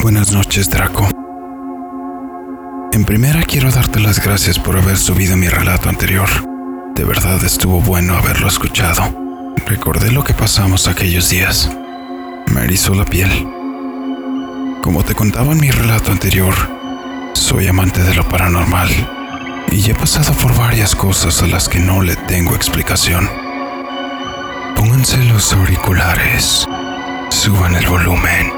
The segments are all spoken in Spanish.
Buenas noches, Draco. En primera quiero darte las gracias por haber subido mi relato anterior. De verdad estuvo bueno haberlo escuchado. Recordé lo que pasamos aquellos días. Me erizó la piel. Como te contaba en mi relato anterior, soy amante de lo paranormal y he pasado por varias cosas a las que no le tengo explicación. Pónganse los auriculares, suban el volumen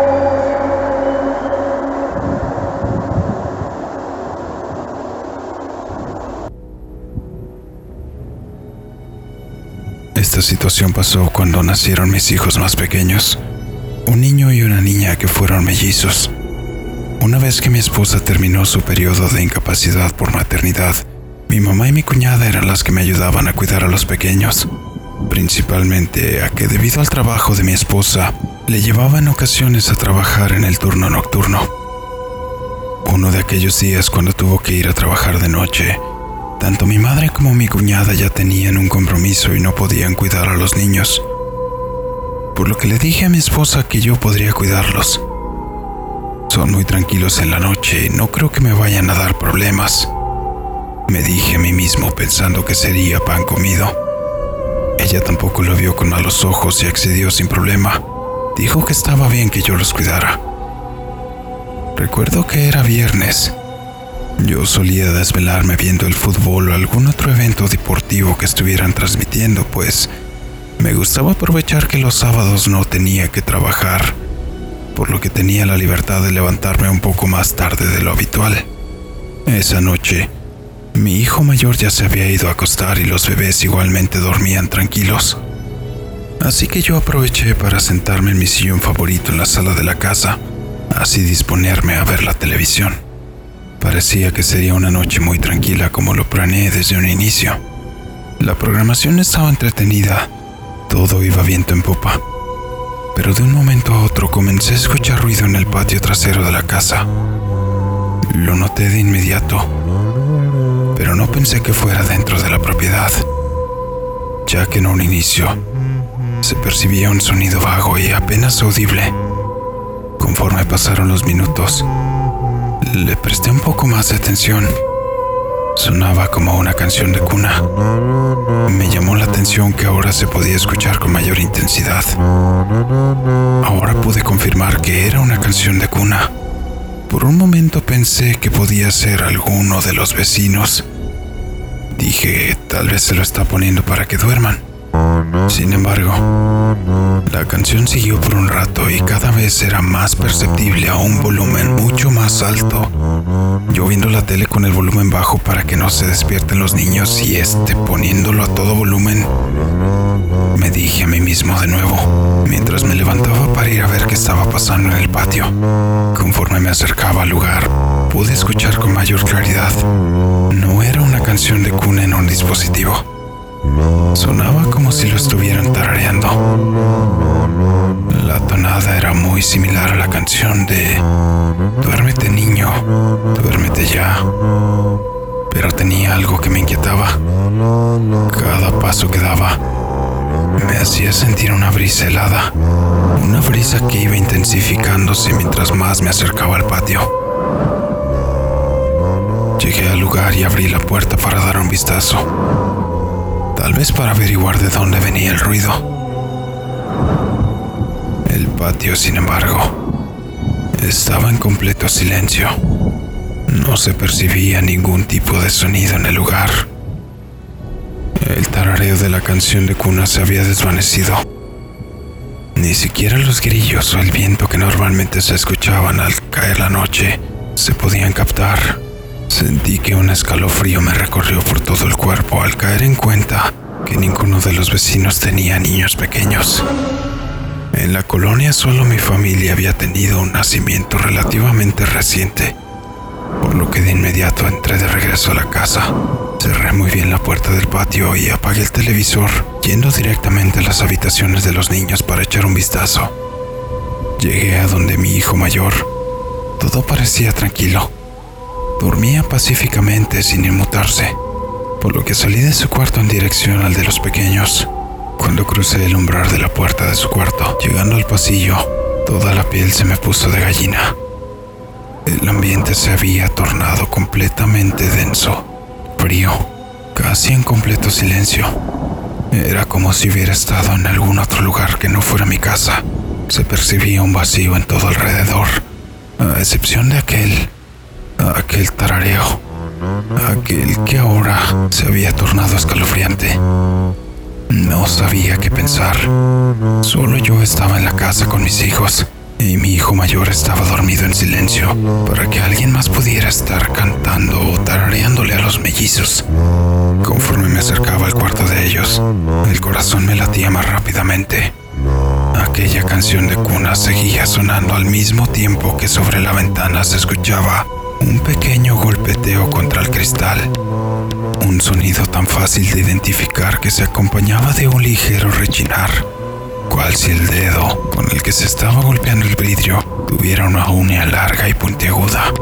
Esta situación pasó cuando nacieron mis hijos más pequeños, un niño y una niña que fueron mellizos. Una vez que mi esposa terminó su periodo de incapacidad por maternidad, mi mamá y mi cuñada eran las que me ayudaban a cuidar a los pequeños, principalmente a que debido al trabajo de mi esposa, le llevaba en ocasiones a trabajar en el turno nocturno. Uno de aquellos días cuando tuvo que ir a trabajar de noche, tanto mi madre como mi cuñada ya tenían un compromiso y no podían cuidar a los niños. Por lo que le dije a mi esposa que yo podría cuidarlos. Son muy tranquilos en la noche y no creo que me vayan a dar problemas. Me dije a mí mismo pensando que sería pan comido. Ella tampoco lo vio con malos ojos y accedió sin problema. Dijo que estaba bien que yo los cuidara. Recuerdo que era viernes yo solía desvelarme viendo el fútbol o algún otro evento deportivo que estuvieran transmitiendo, pues me gustaba aprovechar que los sábados no tenía que trabajar, por lo que tenía la libertad de levantarme un poco más tarde de lo habitual. Esa noche, mi hijo mayor ya se había ido a acostar y los bebés igualmente dormían tranquilos. Así que yo aproveché para sentarme en mi sillón favorito en la sala de la casa, así disponerme a ver la televisión. Parecía que sería una noche muy tranquila como lo planeé desde un inicio. La programación estaba entretenida, todo iba viento en popa. Pero de un momento a otro comencé a escuchar ruido en el patio trasero de la casa. Lo noté de inmediato, pero no pensé que fuera dentro de la propiedad, ya que en un inicio se percibía un sonido vago y apenas audible. Conforme pasaron los minutos, le presté un poco más de atención. Sonaba como una canción de cuna. Me llamó la atención que ahora se podía escuchar con mayor intensidad. Ahora pude confirmar que era una canción de cuna. Por un momento pensé que podía ser alguno de los vecinos. Dije, tal vez se lo está poniendo para que duerman. Sin embargo, la canción siguió por un rato y cada vez era más perceptible a un volumen mucho más alto. Yo viendo la tele con el volumen bajo para que no se despierten los niños y este poniéndolo a todo volumen, me dije a mí mismo de nuevo, mientras me levantaba para ir a ver qué estaba pasando en el patio. Conforme me acercaba al lugar, pude escuchar con mayor claridad. No era una canción de cuna en un dispositivo Sonaba como si lo estuvieran tarareando. La tonada era muy similar a la canción de Duérmete niño, duérmete ya. Pero tenía algo que me inquietaba. Cada paso que daba me hacía sentir una brisa helada, una brisa que iba intensificándose mientras más me acercaba al patio. Llegué al lugar y abrí la puerta para dar un vistazo tal vez para averiguar de dónde venía el ruido. El patio, sin embargo, estaba en completo silencio. No se percibía ningún tipo de sonido en el lugar. El tarareo de la canción de cuna se había desvanecido. Ni siquiera los grillos o el viento que normalmente se escuchaban al caer la noche se podían captar. Sentí que un escalofrío me recorrió por todo el cuerpo al caer en cuenta que ninguno de los vecinos tenía niños pequeños. En la colonia solo mi familia había tenido un nacimiento relativamente reciente, por lo que de inmediato entré de regreso a la casa Cerré muy bien la puerta del patio y apagué el televisor, yendo directamente a las habitaciones de los niños para echar un vistazo. Llegué a donde mi hijo mayor. Todo parecía tranquilo. Dormía pacíficamente sin inmutarse, por lo que salí de su cuarto en dirección al de los pequeños. Cuando crucé el umbral de la puerta de su cuarto, llegando al pasillo, toda la piel se me puso de gallina. El ambiente se había tornado completamente denso, frío, casi en completo silencio. Era como si hubiera estado en algún otro lugar que no fuera mi casa. Se percibía un vacío en todo alrededor, a excepción de aquel, aquel tarareo, aquel que ahora se había tornado escalofriante. No sabía qué pensar. Solo yo estaba en la casa con mis hijos y mi hijo mayor estaba dormido en silencio para que alguien más pudiera estar cantando o tarareándole a los mellizos. Conforme me acercaba al cuarto de ellos, el corazón me latía más rápidamente. Aquella canción de cuna seguía sonando al mismo tiempo que sobre la ventana se escuchaba un pequeño golpeteo contra el cristal. Un sonido tan fácil de identificar que se acompañaba de un ligero rechinar, cual si el dedo con el que se estaba golpeando el vidrio tuviera una uña larga y puntiaguda,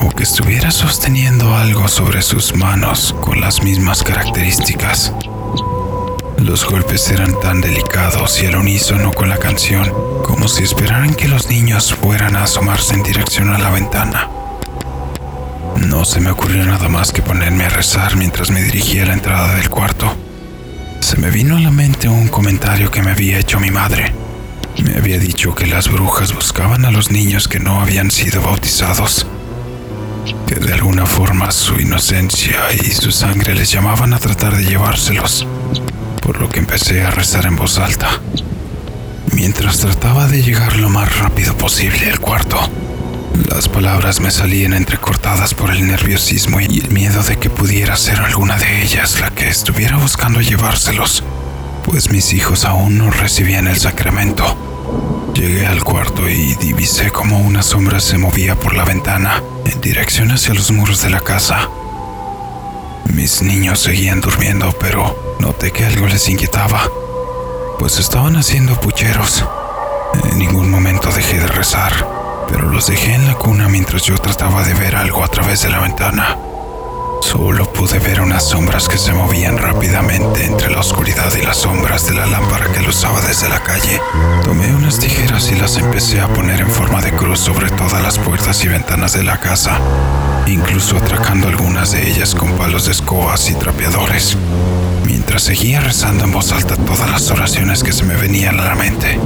o que estuviera sosteniendo algo sobre sus manos con las mismas características. Los golpes eran tan delicados y al unísono con la canción, como si esperaran que los niños fueran a asomarse en dirección a la ventana. No se me ocurrió nada más que ponerme a rezar mientras me dirigía a la entrada del cuarto. Se me vino a la mente un comentario que me había hecho mi madre. Me había dicho que las brujas buscaban a los niños que no habían sido bautizados, que de alguna forma su inocencia y su sangre les llamaban a tratar de llevárselos, por lo que empecé a rezar en voz alta, mientras trataba de llegar lo más rápido posible al cuarto. Las palabras me salían entrecortadas por el nerviosismo y el miedo de que pudiera ser alguna de ellas la que estuviera buscando llevárselos, pues mis hijos aún no recibían el sacramento. Llegué al cuarto y divisé como una sombra se movía por la ventana en dirección hacia los muros de la casa. Mis niños seguían durmiendo, pero noté que algo les inquietaba, pues estaban haciendo pucheros. En ningún momento dejé de rezar pero los dejé en la cuna mientras yo trataba de ver algo a través de la ventana. Solo pude ver unas sombras que se movían rápidamente entre la oscuridad y las sombras de la lámpara que lo usaba desde la calle. Tomé unas tijeras y las empecé a poner en forma de cruz sobre todas las puertas y ventanas de la casa, incluso atracando algunas de ellas con palos de escobas y trapeadores, mientras seguía rezando en voz alta todas las oraciones que se me venían a la mente.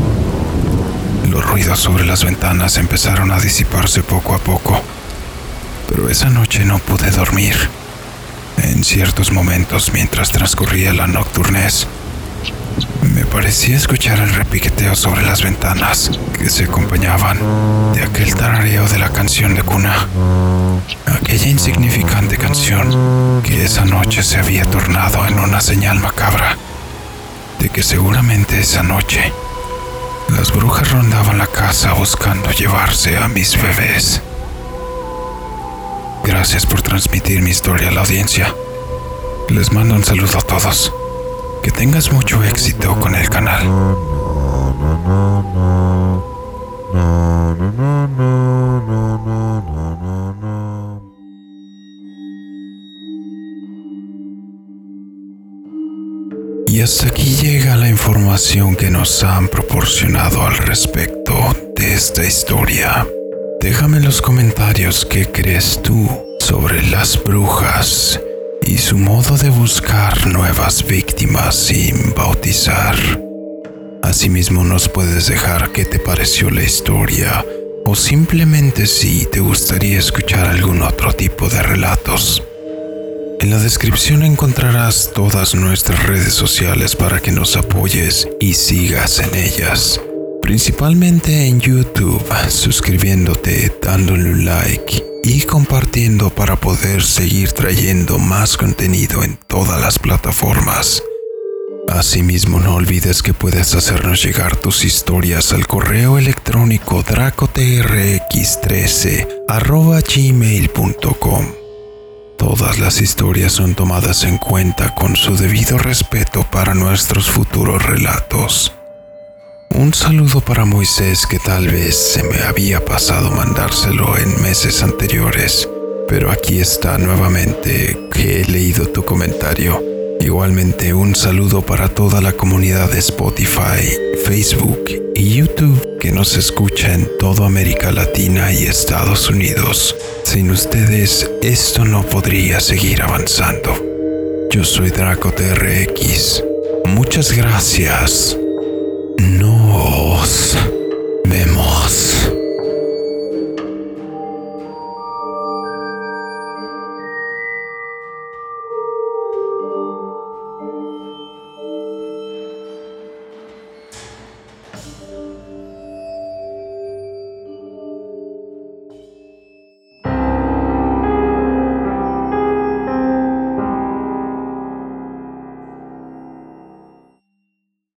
Los ruidos sobre las ventanas empezaron a disiparse poco a poco, pero esa noche no pude dormir. En ciertos momentos, mientras transcurría la nocturnez, me parecía escuchar el repiqueteo sobre las ventanas que se acompañaban de aquel tarareo de la canción de cuna. Aquella insignificante canción que esa noche se había tornado en una señal macabra de que seguramente esa noche las brujas rondaban la casa buscando llevarse a mis bebés. Gracias por transmitir mi historia a la audiencia. Les mando un saludo a todos. Que tengas mucho éxito con el canal. Y hasta aquí llega la información que nos han proporcionado al respecto de esta historia. Déjame en los comentarios qué crees tú sobre las brujas y su modo de buscar nuevas víctimas sin bautizar. Asimismo nos puedes dejar qué te pareció la historia o simplemente si te gustaría escuchar algún otro tipo de relatos. En la descripción encontrarás todas nuestras redes sociales para que nos apoyes y sigas en ellas. Principalmente en YouTube, suscribiéndote, dándole un like y compartiendo para poder seguir trayendo más contenido en todas las plataformas. Asimismo, no olvides que puedes hacernos llegar tus historias al correo electrónico dracotrx13 gmail.com Todas las historias son tomadas en cuenta con su debido respeto para nuestros futuros relatos. Un saludo para Moisés que tal vez se me había pasado mandárselo en meses anteriores, pero aquí está nuevamente que he leído tu comentario. Igualmente un saludo para toda la comunidad de Spotify, Facebook y YouTube que nos escucha en toda América Latina y Estados Unidos. Sin ustedes esto no podría seguir avanzando. Yo soy Draco TRX. Muchas gracias. Nos vemos.